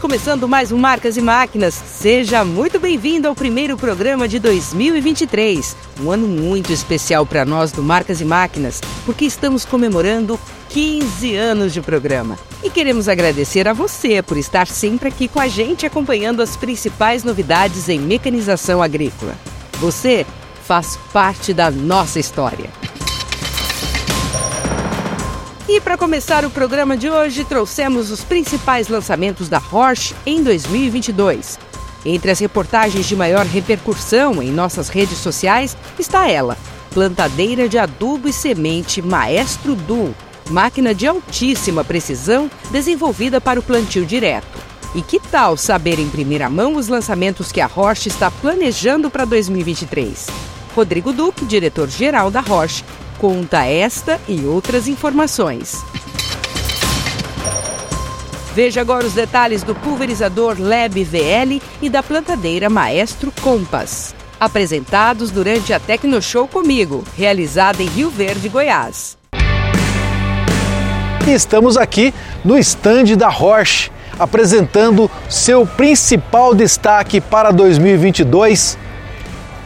Começando mais um Marcas e Máquinas. Seja muito bem-vindo ao primeiro programa de 2023. Um ano muito especial para nós do Marcas e Máquinas, porque estamos comemorando 15 anos de programa. E queremos agradecer a você por estar sempre aqui com a gente acompanhando as principais novidades em mecanização agrícola. Você faz parte da nossa história. E para começar o programa de hoje, trouxemos os principais lançamentos da Roche em 2022. Entre as reportagens de maior repercussão em nossas redes sociais está ela, plantadeira de adubo e semente Maestro Duo, máquina de altíssima precisão desenvolvida para o plantio direto. E que tal saber em primeira mão os lançamentos que a Roche está planejando para 2023? Rodrigo Duque, diretor-geral da Roche, conta esta e outras informações. Veja agora os detalhes do pulverizador Leb VL e da plantadeira Maestro Compass, apresentados durante a Tecnoshow comigo, realizada em Rio Verde, Goiás. Estamos aqui no estande da Roche, apresentando seu principal destaque para 2022,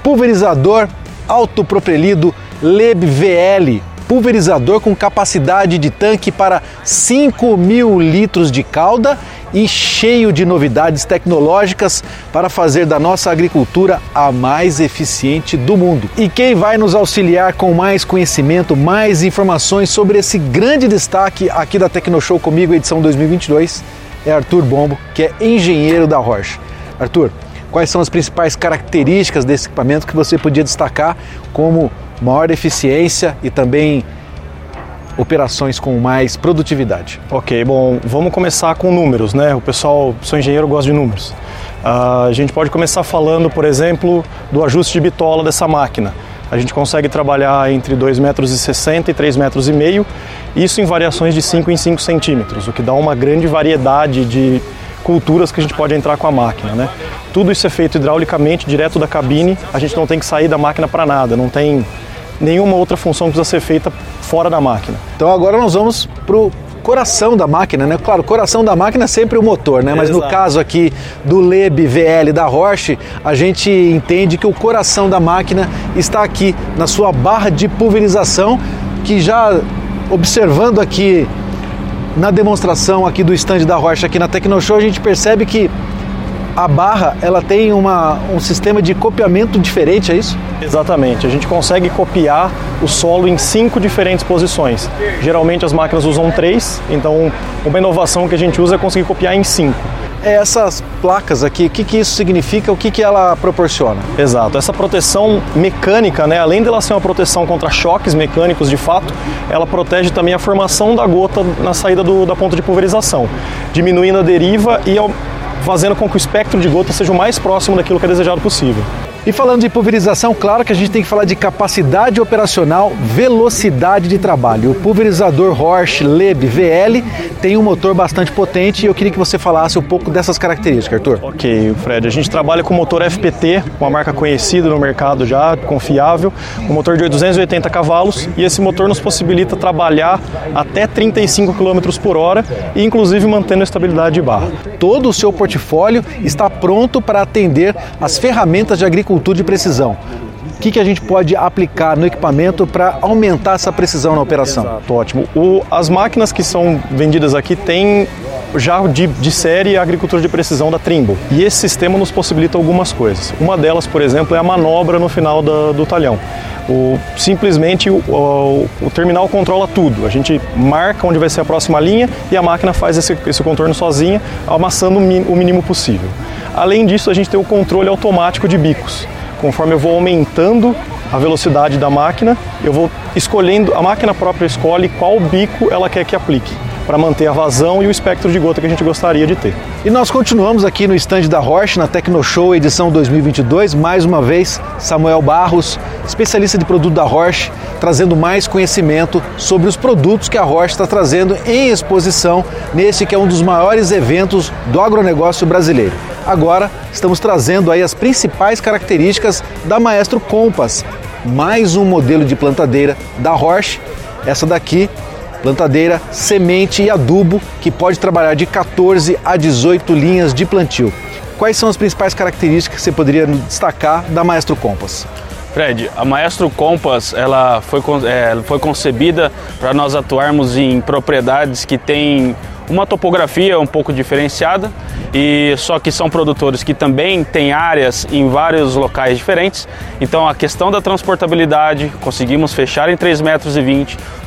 pulverizador autopropelido Leb VL, pulverizador com capacidade de tanque para 5 mil litros de calda e cheio de novidades tecnológicas para fazer da nossa agricultura a mais eficiente do mundo. E quem vai nos auxiliar com mais conhecimento, mais informações sobre esse grande destaque aqui da Tecnoshow comigo, edição 2022, é Arthur Bombo, que é engenheiro da Rocha. Arthur, quais são as principais características desse equipamento que você podia destacar como maior eficiência e também operações com mais produtividade. Ok, bom, vamos começar com números, né? O pessoal, sou engenheiro, gosta de números. Uh, a gente pode começar falando, por exemplo, do ajuste de bitola dessa máquina. A gente consegue trabalhar entre 2,60 metros e 3,5 metros, isso em variações de 5 em 5 centímetros, o que dá uma grande variedade de culturas que a gente pode entrar com a máquina. Né? Tudo isso é feito hidraulicamente, direto da cabine, a gente não tem que sair da máquina para nada, não tem nenhuma outra função que precisa ser feita fora da máquina. Então agora nós vamos para o coração da máquina, né? Claro, o coração da máquina é sempre o motor, né? Mas Exato. no caso aqui do Leb VL da Roche, a gente entende que o coração da máquina está aqui na sua barra de pulverização, que já observando aqui na demonstração aqui do stand da Roche aqui na Tecnoshow, a gente percebe que a barra ela tem uma, um sistema de copiamento diferente, é isso? Exatamente. A gente consegue copiar o solo em cinco diferentes posições. Geralmente as máquinas usam três, então uma inovação que a gente usa é conseguir copiar em cinco. É essas placas aqui, o que, que isso significa, o que, que ela proporciona? Exato, essa proteção mecânica, né, além dela ser uma proteção contra choques mecânicos de fato, ela protege também a formação da gota na saída do, da ponta de pulverização, diminuindo a deriva e fazendo com que o espectro de gota seja o mais próximo daquilo que é desejado possível. E falando de pulverização, claro que a gente tem que falar de capacidade operacional, velocidade de trabalho. O pulverizador Horsch Leb VL tem um motor bastante potente e eu queria que você falasse um pouco dessas características, Arthur. Ok, Fred. A gente trabalha com motor FPT, uma marca conhecida no mercado já, confiável, um motor de 280 cavalos e esse motor nos possibilita trabalhar até 35 km por hora e inclusive mantendo a estabilidade de barra. Todo o seu portfólio está pronto para atender as ferramentas de agricultura agricultura de precisão. O que, que a gente pode aplicar no equipamento para aumentar essa precisão na operação? Exato, ótimo. O, as máquinas que são vendidas aqui têm já de, de série a agricultura de precisão da Trimble. E esse sistema nos possibilita algumas coisas. Uma delas, por exemplo, é a manobra no final da, do talhão. O, simplesmente o, o, o, terminal controla tudo. A gente marca onde vai ser a próxima linha e a máquina faz esse, esse contorno sozinha, amassando o mínimo possível. Além disso, a gente tem o controle automático de bicos. Conforme eu vou aumentando a velocidade da máquina, eu vou escolhendo, a máquina própria escolhe qual bico ela quer que aplique para manter a vazão e o espectro de gota que a gente gostaria de ter. E nós continuamos aqui no estande da Roche, na Tecnoshow edição 2022, mais uma vez Samuel Barros, especialista de produto da Roche, trazendo mais conhecimento sobre os produtos que a Roche está trazendo em exposição nesse que é um dos maiores eventos do agronegócio brasileiro. Agora estamos trazendo aí as principais características da Maestro Compass, mais um modelo de plantadeira da Roche. Essa daqui plantadeira, semente e adubo, que pode trabalhar de 14 a 18 linhas de plantio. Quais são as principais características que você poderia destacar da Maestro Compass? Fred, a Maestro Compass ela foi, é, foi concebida para nós atuarmos em propriedades que têm uma topografia um pouco diferenciada e só que são produtores que também têm áreas em vários locais diferentes. Então a questão da transportabilidade, conseguimos fechar em 3,20 metros,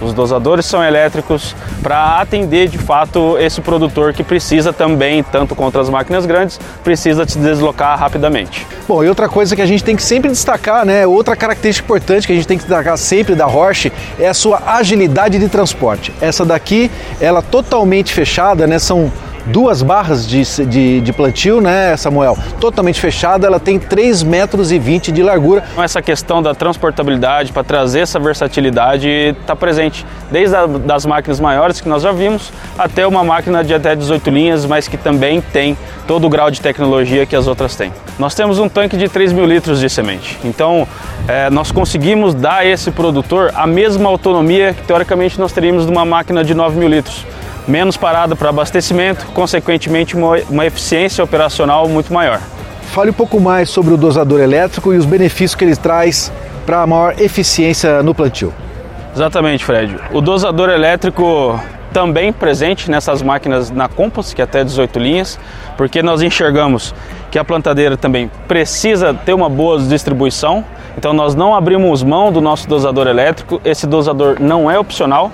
os dosadores são elétricos para atender de fato esse produtor que precisa também, tanto contra as máquinas grandes, precisa se deslocar rapidamente. Bom, e outra coisa que a gente tem que sempre destacar, né? Outra característica importante que a gente tem que destacar sempre da Roche é a sua agilidade de transporte. Essa daqui, ela totalmente fechada, né? São duas barras de, de, de, plantio, né, Samuel? Totalmente fechada, ela tem 3 metros e 20 de largura. Então, essa questão da transportabilidade, para trazer essa versatilidade, está presente desde a, das máquinas maiores que nós já vimos, até uma máquina de até 18 linhas, mas que também tem todo o grau de tecnologia que as outras têm. Nós temos um tanque de 3 mil litros de semente, então é, nós conseguimos dar a esse produtor a mesma autonomia que teoricamente nós teríamos de uma máquina de 9 mil litros menos parada para abastecimento, consequentemente uma, uma eficiência operacional muito maior. Fale um pouco mais sobre o dosador elétrico e os benefícios que ele traz para a maior eficiência no plantio. Exatamente, Fred. O dosador elétrico também presente nessas máquinas na Compass, que é até 18 linhas, porque nós enxergamos que a plantadeira também precisa ter uma boa distribuição, então nós não abrimos mão do nosso dosador elétrico, esse dosador não é opcional,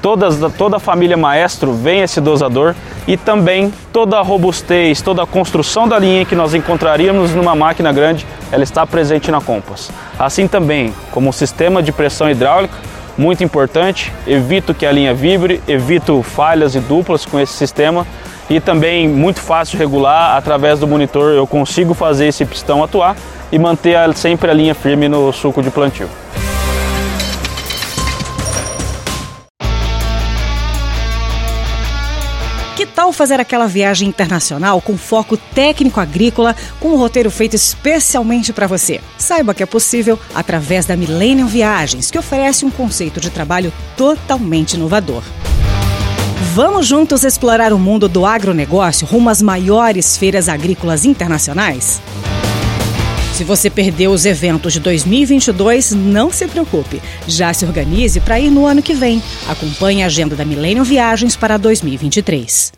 Todas, toda a família Maestro vem esse dosador e também toda a robustez, toda a construção da linha que nós encontraríamos numa máquina grande, ela está presente na Compass. Assim também, como o sistema de pressão hidráulica, muito importante, evito que a linha vibre, evito falhas e duplas com esse sistema e também muito fácil regular, através do monitor eu consigo fazer esse pistão atuar e manter sempre a linha firme no suco de plantio. Fazer aquela viagem internacional com foco técnico agrícola, com um roteiro feito especialmente para você? Saiba que é possível através da Millennium Viagens, que oferece um conceito de trabalho totalmente inovador. Vamos juntos explorar o mundo do agronegócio rumo às maiores feiras agrícolas internacionais? Se você perdeu os eventos de 2022, não se preocupe. Já se organize para ir no ano que vem. Acompanhe a agenda da Millennium Viagens para 2023.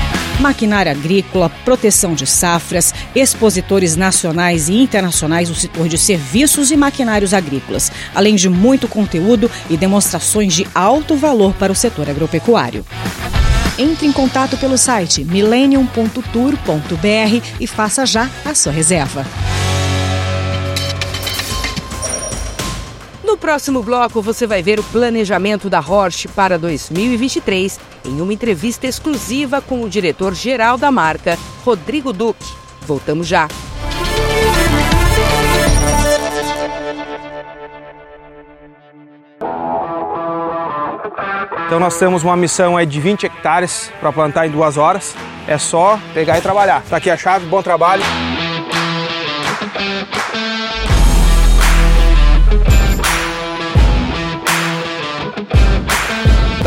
maquinária agrícola, proteção de safras, expositores nacionais e internacionais do setor de serviços e maquinários agrícolas, além de muito conteúdo e demonstrações de alto valor para o setor agropecuário. Entre em contato pelo site millennium.tour.br e faça já a sua reserva. Próximo bloco, você vai ver o planejamento da Horsch para 2023 em uma entrevista exclusiva com o diretor-geral da marca, Rodrigo Duque. Voltamos já. Então nós temos uma missão aí de 20 hectares para plantar em duas horas. É só pegar e trabalhar. Tá aqui a chave, bom trabalho.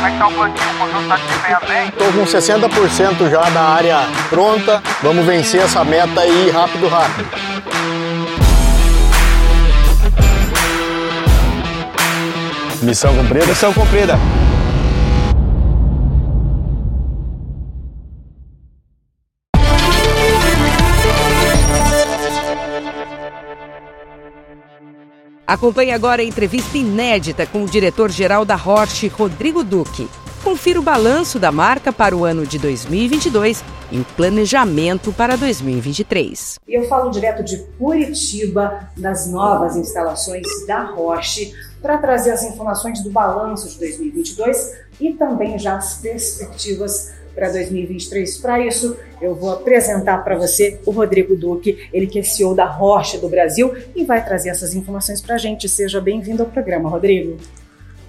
Como é que tá o plantio? O conjunto tá desempenhando bem? Estou com 60% já da área pronta. Vamos vencer essa meta aí rápido, rápido. Missão cumprida? Missão cumprida. Acompanhe agora a entrevista inédita com o diretor-geral da Roche, Rodrigo Duque. Confira o balanço da marca para o ano de 2022 e o planejamento para 2023. Eu falo direto de Curitiba, das novas instalações da Roche, para trazer as informações do balanço de 2022 e também já as perspectivas para 2023. Para isso, eu vou apresentar para você o Rodrigo Duque, ele que é CEO da Rocha do Brasil e vai trazer essas informações para a gente. Seja bem-vindo ao programa, Rodrigo.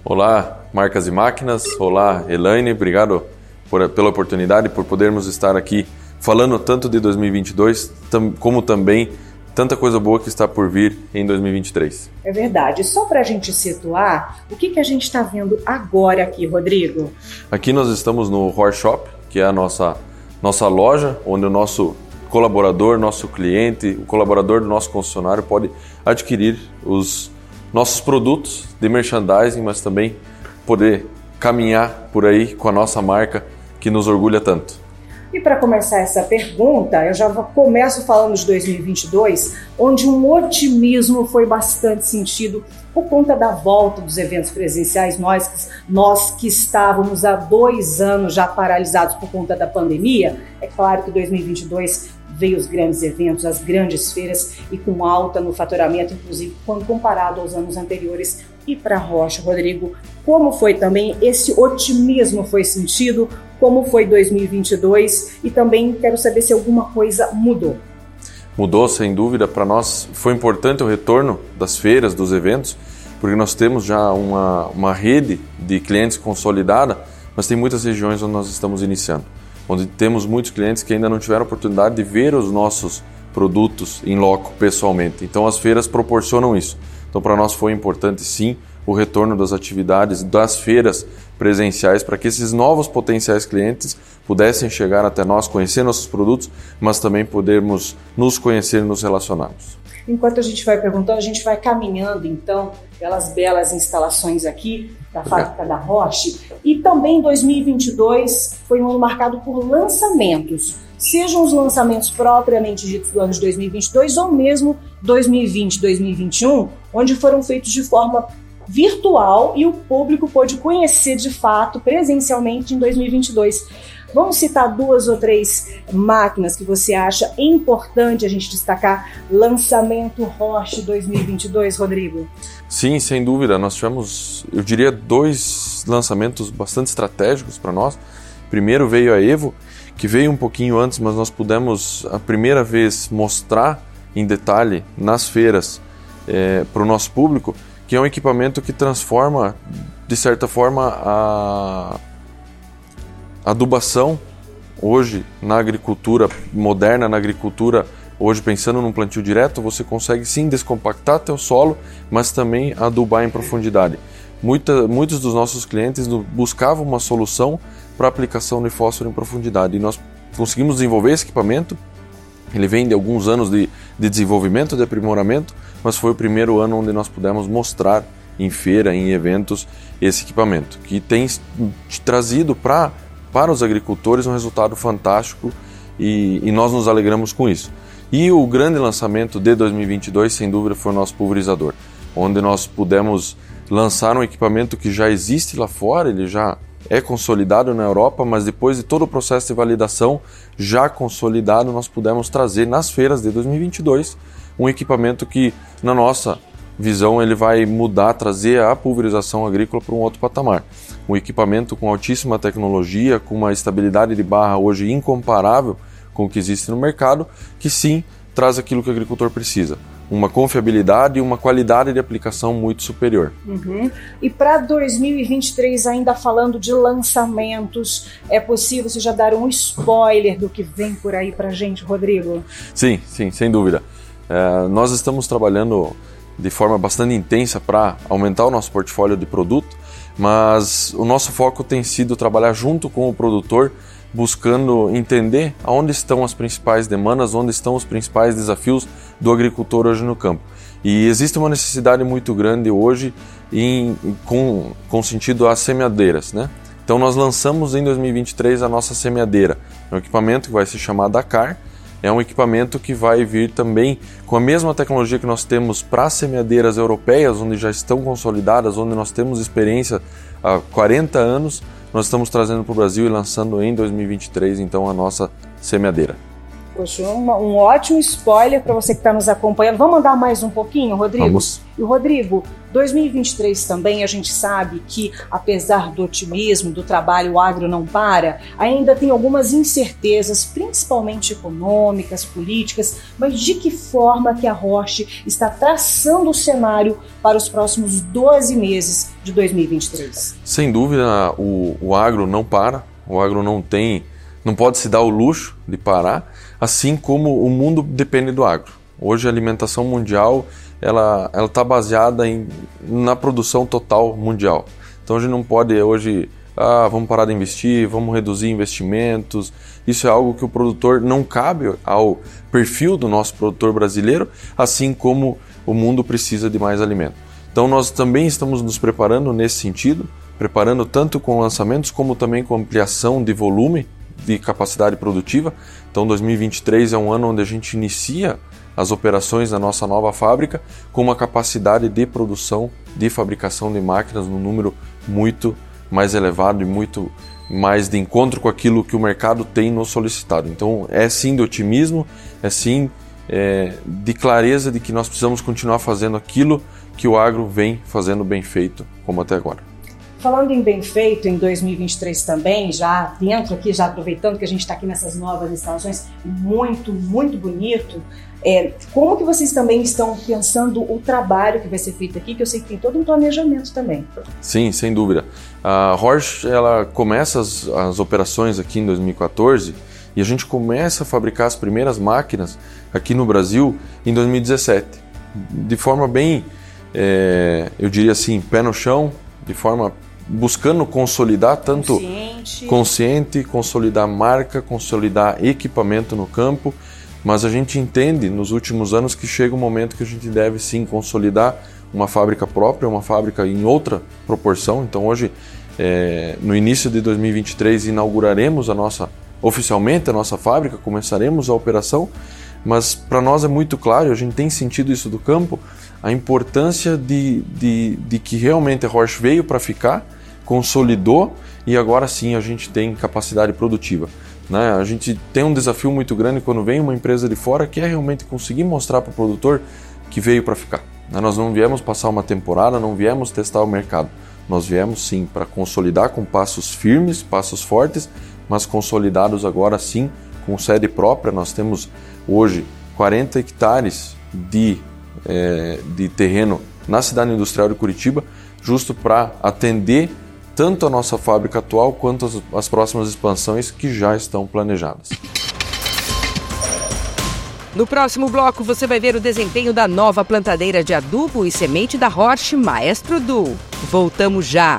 Olá, Marcas e Máquinas. Olá, Elaine. Obrigado por, pela oportunidade, por podermos estar aqui falando tanto de 2022 tam, como também tanta coisa boa que está por vir em 2023. É verdade. Só para a gente situar, o que, que a gente está vendo agora aqui, Rodrigo? Aqui nós estamos no Horse Shop, que é a nossa, nossa loja, onde o nosso colaborador, nosso cliente, o colaborador do nosso concessionário pode adquirir os nossos produtos de merchandising, mas também poder caminhar por aí com a nossa marca que nos orgulha tanto. E para começar essa pergunta, eu já começo falando de 2022, onde um otimismo foi bastante sentido por conta da volta dos eventos presenciais. Nós, nós que estávamos há dois anos já paralisados por conta da pandemia, é claro que 2022 veio os grandes eventos, as grandes feiras e com alta no faturamento, inclusive quando comparado aos anos anteriores. E para Rocha, Rodrigo, como foi também esse otimismo foi sentido? Como foi 2022? E também quero saber se alguma coisa mudou. Mudou, sem dúvida. Para nós foi importante o retorno das feiras, dos eventos, porque nós temos já uma, uma rede de clientes consolidada, mas tem muitas regiões onde nós estamos iniciando onde temos muitos clientes que ainda não tiveram oportunidade de ver os nossos produtos em loco pessoalmente. Então as feiras proporcionam isso. Então para nós foi importante sim o retorno das atividades das feiras presenciais para que esses novos potenciais clientes pudessem chegar até nós, conhecer nossos produtos, mas também podermos nos conhecer e nos relacionarmos. Enquanto a gente vai perguntando, a gente vai caminhando então pelas belas instalações aqui da fábrica da Roche. E também 2022 foi um ano marcado por lançamentos, sejam os lançamentos propriamente ditos do ano de 2022 ou mesmo 2020, 2021, onde foram feitos de forma virtual e o público pôde conhecer de fato presencialmente em 2022. Vamos citar duas ou três máquinas que você acha importante a gente destacar? Lançamento Roche 2022, Rodrigo? Sim, sem dúvida. Nós tivemos, eu diria, dois lançamentos bastante estratégicos para nós. Primeiro veio a Evo, que veio um pouquinho antes, mas nós pudemos a primeira vez mostrar em detalhe nas feiras é, para o nosso público que é um equipamento que transforma, de certa forma, a adubação hoje na agricultura moderna, na agricultura hoje pensando num plantio direto, você consegue sim descompactar teu solo, mas também adubar em profundidade. Muita, muitos dos nossos clientes buscavam uma solução para aplicação de fósforo em profundidade e nós conseguimos desenvolver esse equipamento. Ele vem de alguns anos de, de desenvolvimento, de aprimoramento, mas foi o primeiro ano onde nós pudemos mostrar em feira, em eventos, esse equipamento, que tem trazido pra, para os agricultores um resultado fantástico e, e nós nos alegramos com isso. E o grande lançamento de 2022, sem dúvida, foi o nosso pulverizador, onde nós pudemos lançar um equipamento que já existe lá fora, ele já é consolidado na Europa, mas depois de todo o processo de validação já consolidado, nós pudemos trazer nas feiras de 2022 um equipamento que, na nossa visão, ele vai mudar, trazer a pulverização agrícola para um outro patamar. Um equipamento com altíssima tecnologia, com uma estabilidade de barra hoje incomparável com o que existe no mercado, que sim traz aquilo que o agricultor precisa uma confiabilidade e uma qualidade de aplicação muito superior. Uhum. E para 2023, ainda falando de lançamentos, é possível você já dar um spoiler do que vem por aí para gente, Rodrigo? Sim, sim, sem dúvida. É, nós estamos trabalhando de forma bastante intensa para aumentar o nosso portfólio de produto, mas o nosso foco tem sido trabalhar junto com o produtor, buscando entender aonde estão as principais demandas, onde estão os principais desafios do agricultor hoje no campo. E existe uma necessidade muito grande hoje em, com, com sentido às semeadeiras, né? Então nós lançamos em 2023 a nossa semeadeira, é um equipamento que vai se chamar Dakar, é um equipamento que vai vir também com a mesma tecnologia que nós temos para semeadeiras europeias, onde já estão consolidadas, onde nós temos experiência há 40 anos, nós estamos trazendo para o Brasil e lançando em 2023 então a nossa semeadeira. Poxa, uma, um ótimo spoiler para você que está nos acompanhando. Vamos mandar mais um pouquinho, Rodrigo? Vamos. E Rodrigo, 2023 também a gente sabe que, apesar do otimismo, do trabalho, o agro não para, ainda tem algumas incertezas, principalmente econômicas, políticas, mas de que forma que a Roche está traçando o cenário para os próximos 12 meses de 2023? Sem dúvida, o, o agro não para, o agro não tem, não pode se dar o luxo de parar, assim como o mundo depende do agro. Hoje a alimentação mundial ela está baseada em, na produção total mundial. Então a gente não pode hoje ah, vamos parar de investir, vamos reduzir investimentos. Isso é algo que o produtor não cabe ao perfil do nosso produtor brasileiro, assim como o mundo precisa de mais alimento. Então nós também estamos nos preparando nesse sentido, preparando tanto com lançamentos como também com ampliação de volume de capacidade produtiva. Então 2023 é um ano onde a gente inicia as operações da nossa nova fábrica com uma capacidade de produção, de fabricação de máquinas num número muito mais elevado e muito mais de encontro com aquilo que o mercado tem nos solicitado. Então é sim de otimismo, é sim é, de clareza de que nós precisamos continuar fazendo aquilo que o agro vem fazendo bem feito, como até agora. Falando em bem feito, em 2023 também, já dentro aqui, já aproveitando que a gente está aqui nessas novas instalações, muito, muito bonito. É, como que vocês também estão pensando o trabalho que vai ser feito aqui, que eu sei que tem todo um planejamento também. Sim, sem dúvida. A Horsch, ela começa as, as operações aqui em 2014 e a gente começa a fabricar as primeiras máquinas aqui no Brasil em 2017. De forma bem, é, eu diria assim, pé no chão, de forma buscando consolidar tanto Consciente. consciente, consolidar marca, consolidar equipamento no campo, mas a gente entende nos últimos anos que chega um momento que a gente deve sim consolidar uma fábrica própria, uma fábrica em outra proporção. Então hoje, é, no início de 2023, inauguraremos a nossa oficialmente a nossa fábrica, começaremos a operação, mas para nós é muito claro, a gente tem sentido isso do campo, a importância de, de, de que realmente a Roche veio para ficar, consolidou e agora sim a gente tem capacidade produtiva. Né? A gente tem um desafio muito grande quando vem uma empresa de fora que é realmente conseguir mostrar para o produtor que veio para ficar. Né? Nós não viemos passar uma temporada, não viemos testar o mercado. Nós viemos sim para consolidar com passos firmes, passos fortes, mas consolidados agora sim com sede própria. Nós temos hoje 40 hectares de, é, de terreno na cidade industrial de Curitiba, justo para atender tanto a nossa fábrica atual quanto as, as próximas expansões que já estão planejadas. No próximo bloco, você vai ver o desempenho da nova plantadeira de adubo e semente da Roche Maestro Du. Voltamos já!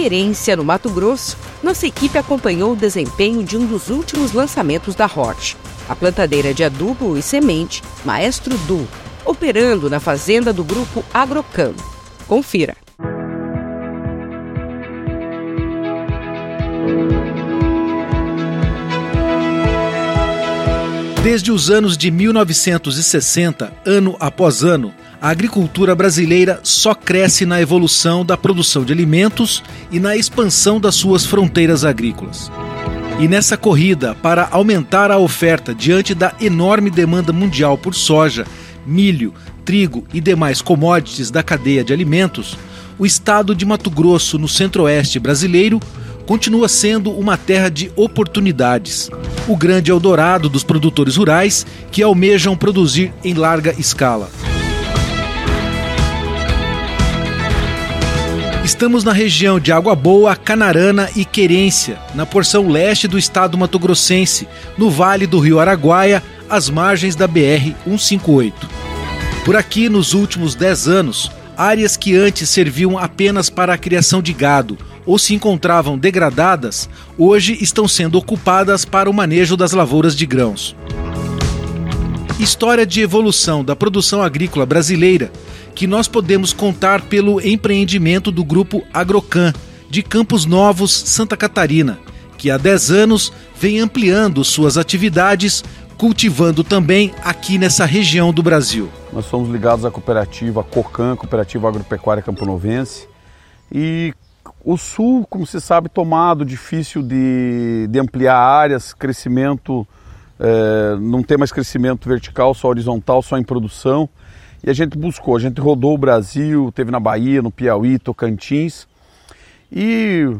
Querência, no Mato Grosso, nossa equipe acompanhou o desempenho de um dos últimos lançamentos da Hort, a plantadeira de adubo e semente Maestro Du, operando na fazenda do grupo Agrocam. Confira. Desde os anos de 1960, ano após ano, a agricultura brasileira só cresce na evolução da produção de alimentos e na expansão das suas fronteiras agrícolas. E nessa corrida para aumentar a oferta diante da enorme demanda mundial por soja, milho, trigo e demais commodities da cadeia de alimentos, o estado de Mato Grosso, no centro-oeste brasileiro, continua sendo uma terra de oportunidades. O grande Eldorado dos produtores rurais que almejam produzir em larga escala. Estamos na região de Água Boa, Canarana e Querência, na porção leste do estado mato-grossense, no vale do rio Araguaia, às margens da BR-158. Por aqui, nos últimos 10 anos, áreas que antes serviam apenas para a criação de gado ou se encontravam degradadas, hoje estão sendo ocupadas para o manejo das lavouras de grãos. História de evolução da produção agrícola brasileira que nós podemos contar pelo empreendimento do grupo Agrocan, de Campos Novos, Santa Catarina, que há 10 anos vem ampliando suas atividades, cultivando também aqui nessa região do Brasil. Nós somos ligados à cooperativa COCAN, Cooperativa Agropecuária Camponovense, e o sul, como se sabe, tomado, difícil de, de ampliar áreas, crescimento, é, não tem mais crescimento vertical, só horizontal, só em produção. E a gente buscou, a gente rodou o Brasil, teve na Bahia, no Piauí, Tocantins. E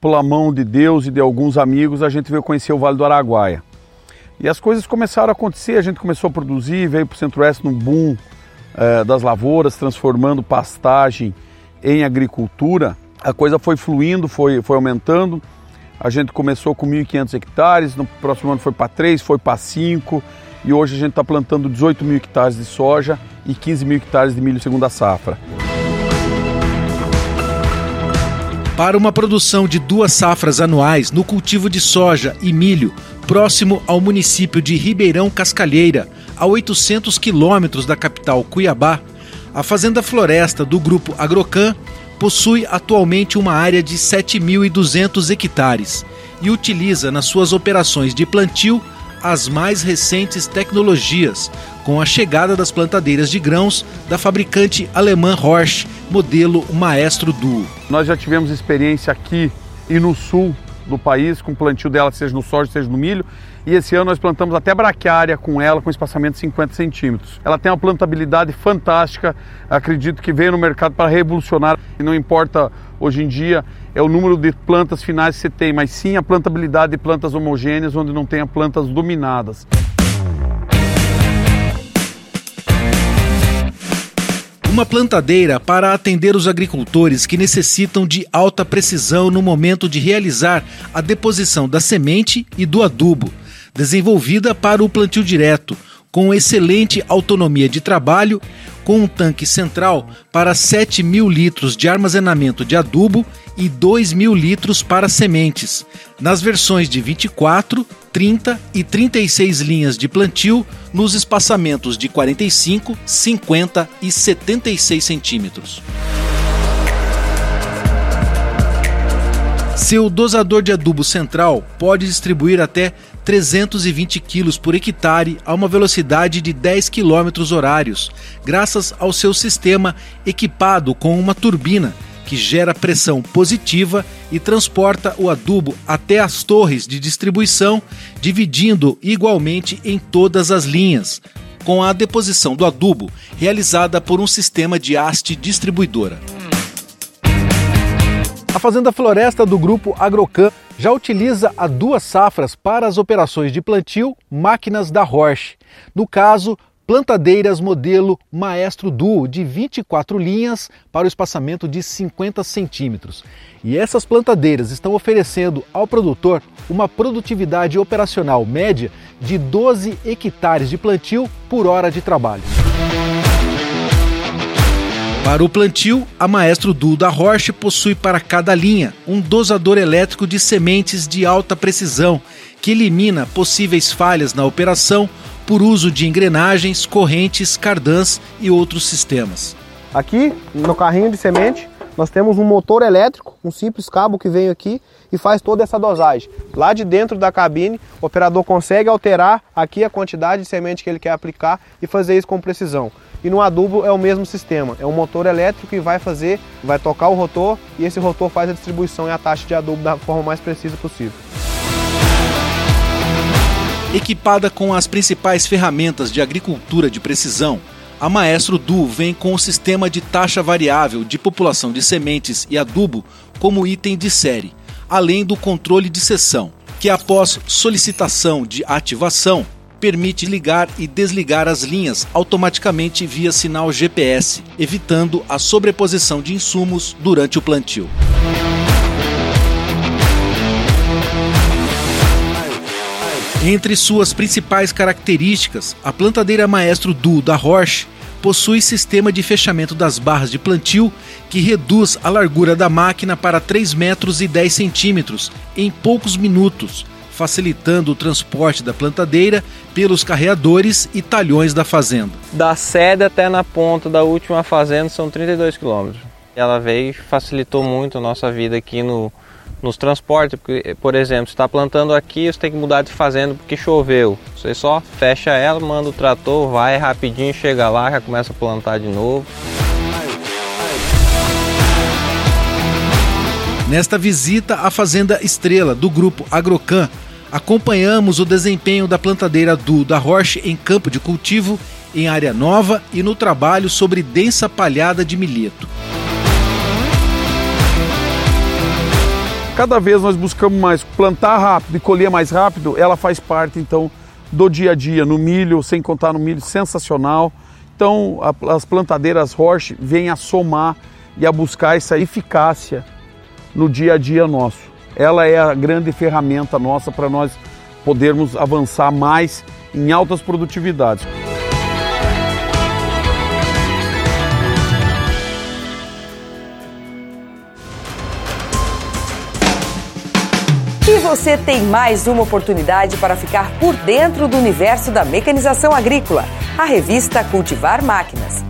pela mão de Deus e de alguns amigos, a gente veio conhecer o Vale do Araguaia. E as coisas começaram a acontecer, a gente começou a produzir, veio para o Centro-Oeste num boom é, das lavouras, transformando pastagem em agricultura. A coisa foi fluindo, foi, foi aumentando. A gente começou com 1.500 hectares, no próximo ano foi para 3, foi para 5 e hoje a gente está plantando 18 mil hectares de soja e 15 mil hectares de milho segunda safra. Para uma produção de duas safras anuais no cultivo de soja e milho, próximo ao município de Ribeirão Cascalheira, a 800 quilômetros da capital Cuiabá, a Fazenda Floresta do Grupo Agrocan possui atualmente uma área de 7.200 hectares e utiliza nas suas operações de plantio as mais recentes tecnologias, com a chegada das plantadeiras de grãos da fabricante alemã Horsch, modelo Maestro Duo. Nós já tivemos experiência aqui e no sul do país com plantio dela, seja no soja, seja no milho, e esse ano nós plantamos até braquiária com ela, com espaçamento de 50 centímetros. Ela tem uma plantabilidade fantástica, acredito que veio no mercado para revolucionar, e não importa hoje em dia é o número de plantas finais que você tem, mas sim a plantabilidade de plantas homogêneas, onde não tenha plantas dominadas. Uma plantadeira para atender os agricultores que necessitam de alta precisão no momento de realizar a deposição da semente e do adubo, desenvolvida para o plantio direto, com excelente autonomia de trabalho, com um tanque central para 7 mil litros de armazenamento de adubo e 2 mil litros para sementes, nas versões de 24, 30 e 36 linhas de plantio, nos espaçamentos de 45, 50 e 76 centímetros. Seu dosador de adubo central pode distribuir até 320 kg por hectare a uma velocidade de 10 km horários, graças ao seu sistema equipado com uma turbina que gera pressão positiva e transporta o adubo até as torres de distribuição, dividindo igualmente em todas as linhas, com a deposição do adubo realizada por um sistema de haste distribuidora. A Fazenda Floresta do grupo Agrocan já utiliza há duas safras para as operações de plantio máquinas da Roche. No caso, plantadeiras modelo Maestro Duo de 24 linhas para o espaçamento de 50 centímetros. E essas plantadeiras estão oferecendo ao produtor uma produtividade operacional média de 12 hectares de plantio por hora de trabalho. Para o plantio, a Maestro Duo da Roche possui para cada linha um dosador elétrico de sementes de alta precisão que elimina possíveis falhas na operação por uso de engrenagens, correntes, cardãs e outros sistemas. Aqui no carrinho de semente nós temos um motor elétrico, um simples cabo que vem aqui e faz toda essa dosagem. Lá de dentro da cabine, o operador consegue alterar aqui a quantidade de semente que ele quer aplicar e fazer isso com precisão. E no adubo é o mesmo sistema, é um motor elétrico que vai fazer, vai tocar o rotor e esse rotor faz a distribuição e a taxa de adubo da forma mais precisa possível. Equipada com as principais ferramentas de agricultura de precisão, a Maestro Du vem com o sistema de taxa variável de população de sementes e adubo como item de série, além do controle de seção, que após solicitação de ativação permite ligar e desligar as linhas automaticamente via sinal GPS, evitando a sobreposição de insumos durante o plantio. Entre suas principais características, a plantadeira Maestro Duo da Roche possui sistema de fechamento das barras de plantio que reduz a largura da máquina para 3 metros e 10 centímetros em poucos minutos, facilitando o transporte da plantadeira pelos carreadores e talhões da fazenda. Da sede até na ponta da última fazenda são 32 quilômetros. Ela veio e facilitou muito a nossa vida aqui no, nos transportes, porque, por exemplo, você está plantando aqui, você tem que mudar de fazenda porque choveu. Você só fecha ela, manda o trator, vai rapidinho, chega lá, já começa a plantar de novo. Nesta visita à Fazenda Estrela do grupo Agrocan, acompanhamos o desempenho da plantadeira do da Roche em campo de cultivo, em área nova e no trabalho sobre densa palhada de milheto. cada vez nós buscamos mais plantar rápido e colher mais rápido, ela faz parte então do dia a dia no milho, sem contar no milho sensacional. Então a, as plantadeiras Roche vêm a somar e a buscar essa eficácia no dia a dia nosso. Ela é a grande ferramenta nossa para nós podermos avançar mais em altas produtividades. E você tem mais uma oportunidade para ficar por dentro do universo da mecanização agrícola, a revista Cultivar Máquinas.